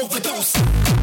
overdose.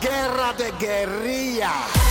Guerra de. Guerrilla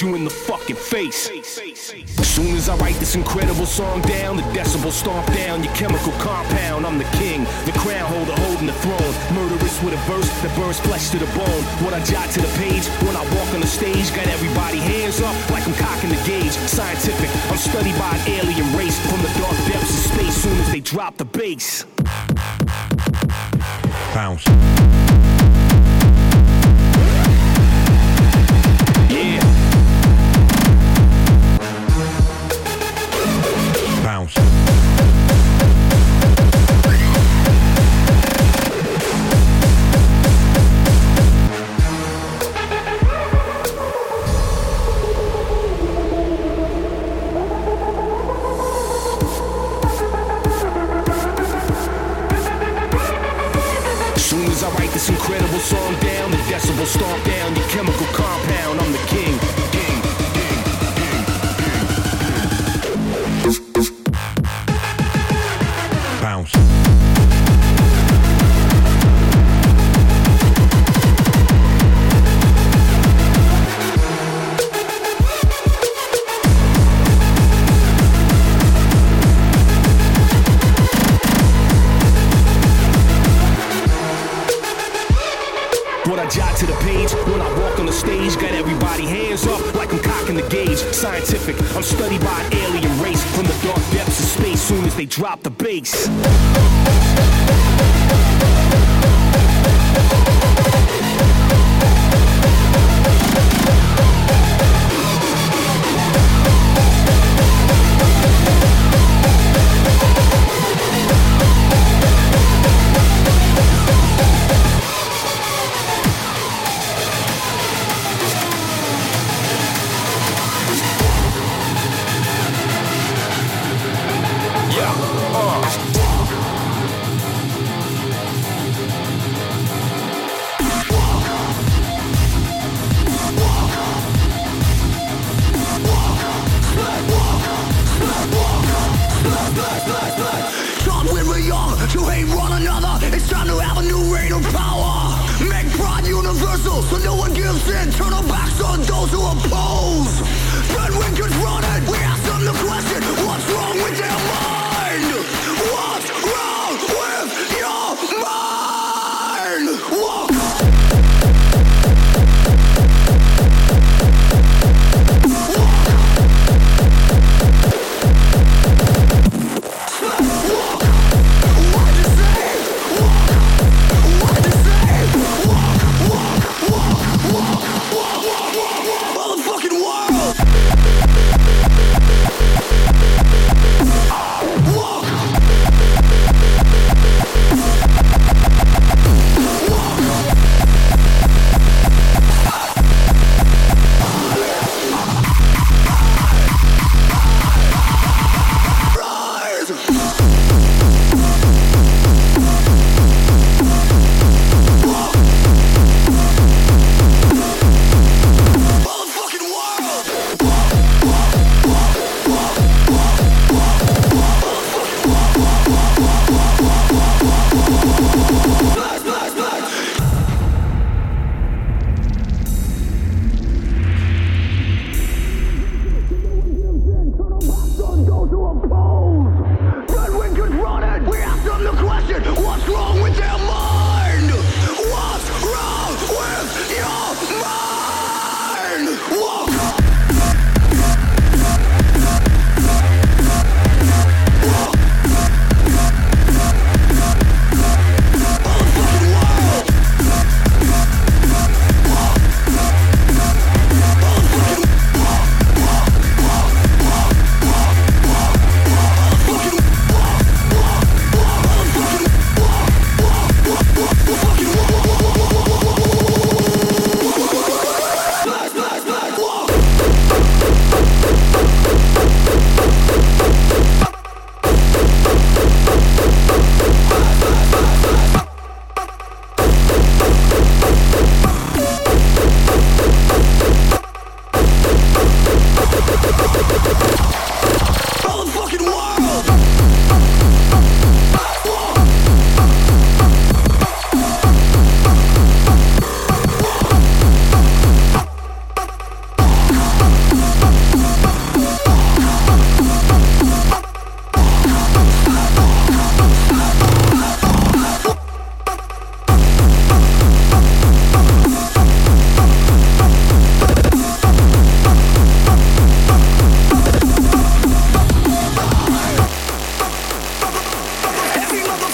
You in the fucking face. As soon as I write this incredible song down, the decibel stomp down your chemical compound. I'm the king, the crown holder holding the throne. Murderous with a verse that burns flesh to the bone. What I jot to the page when I walk on the stage, got everybody hands up like I'm cocking the gauge. Scientific, I'm studied by an alien race from the dark depths of space. Soon as they drop the bass. Bounce. Yeah. Song down, the decibel stomp down your chemical compound. I'm the king. King, when I walk on the stage, got everybody hands up like I'm cocking the gauge. Scientific, I'm studied by an alien race from the dark depths of space. Soon as they drop the bass.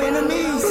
Coming for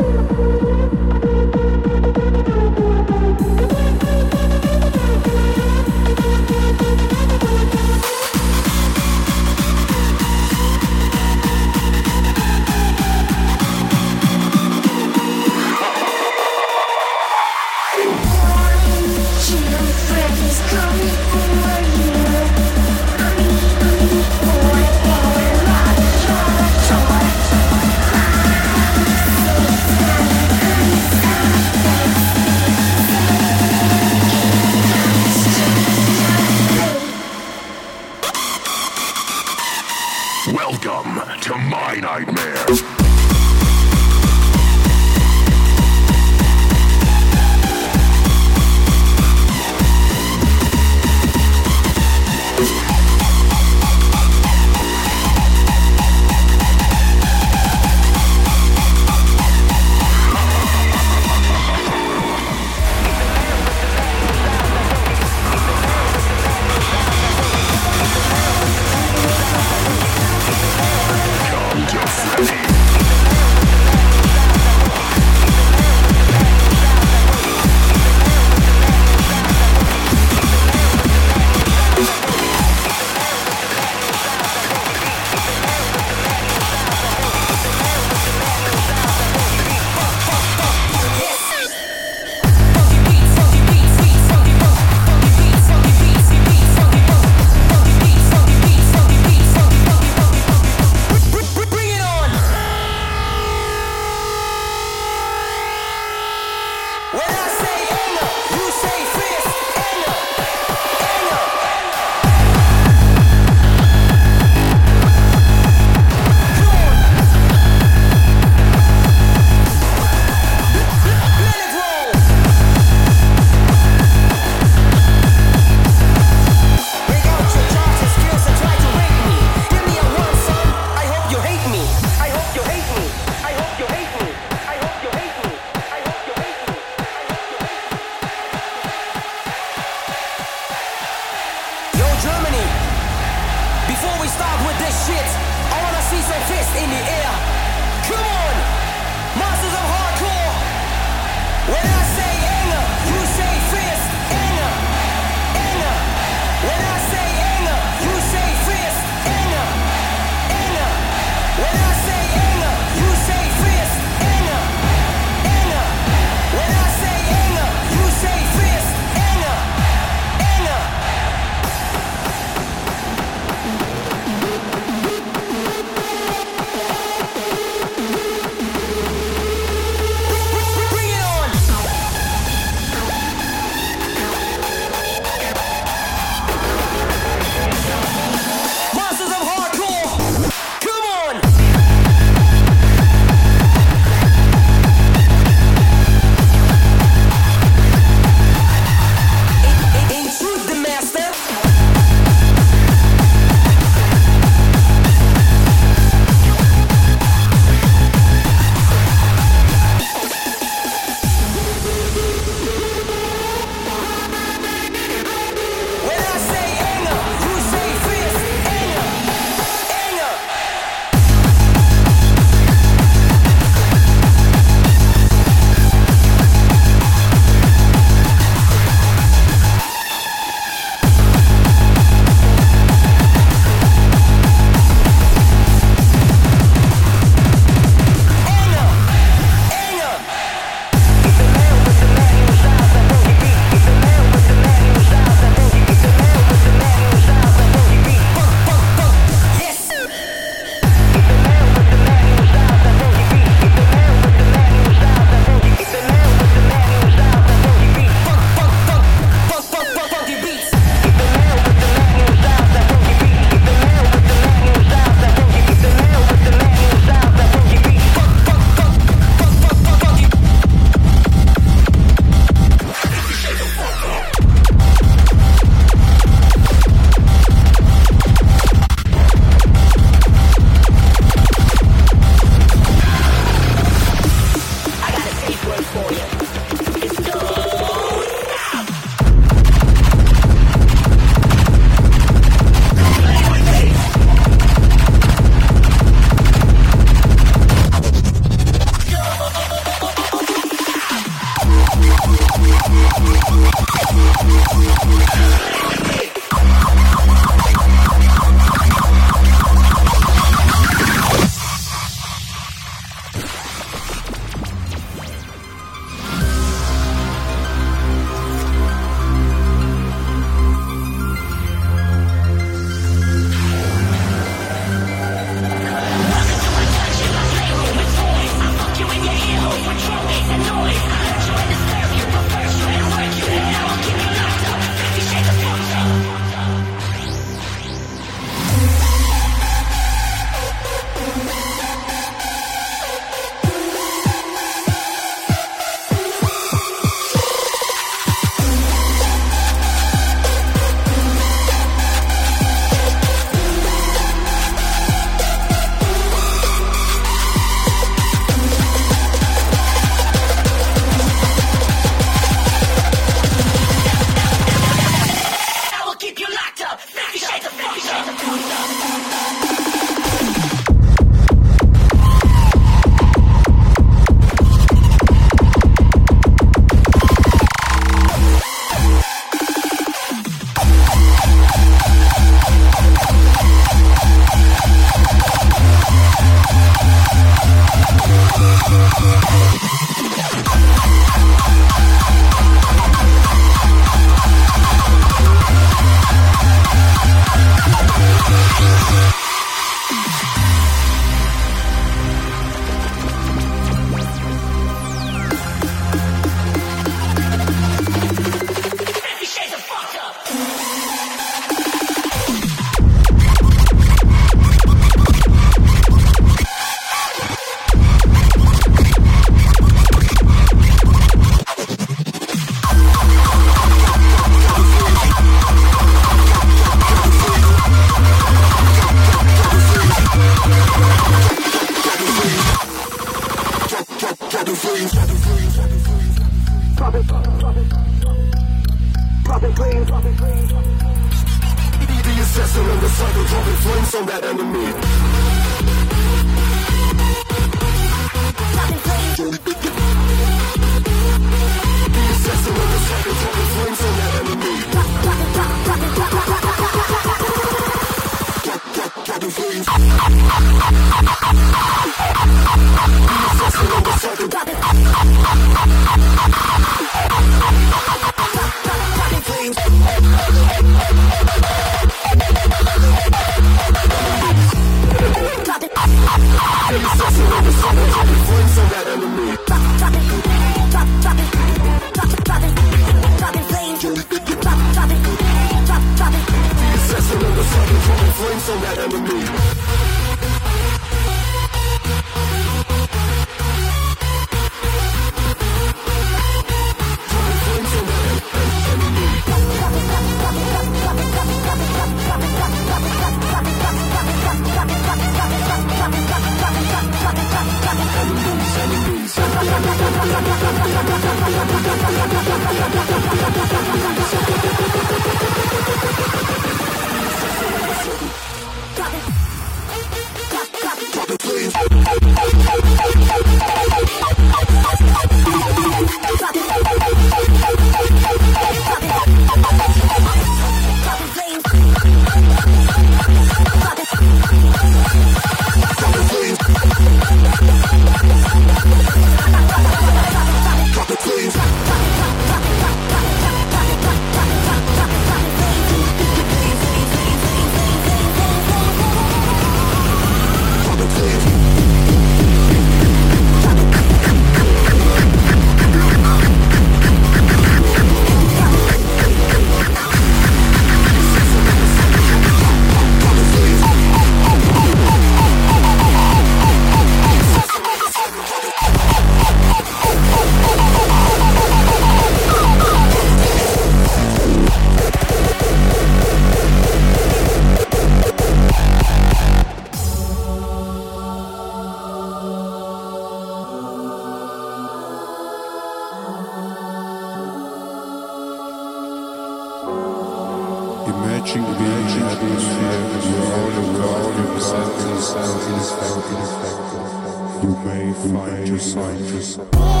Thank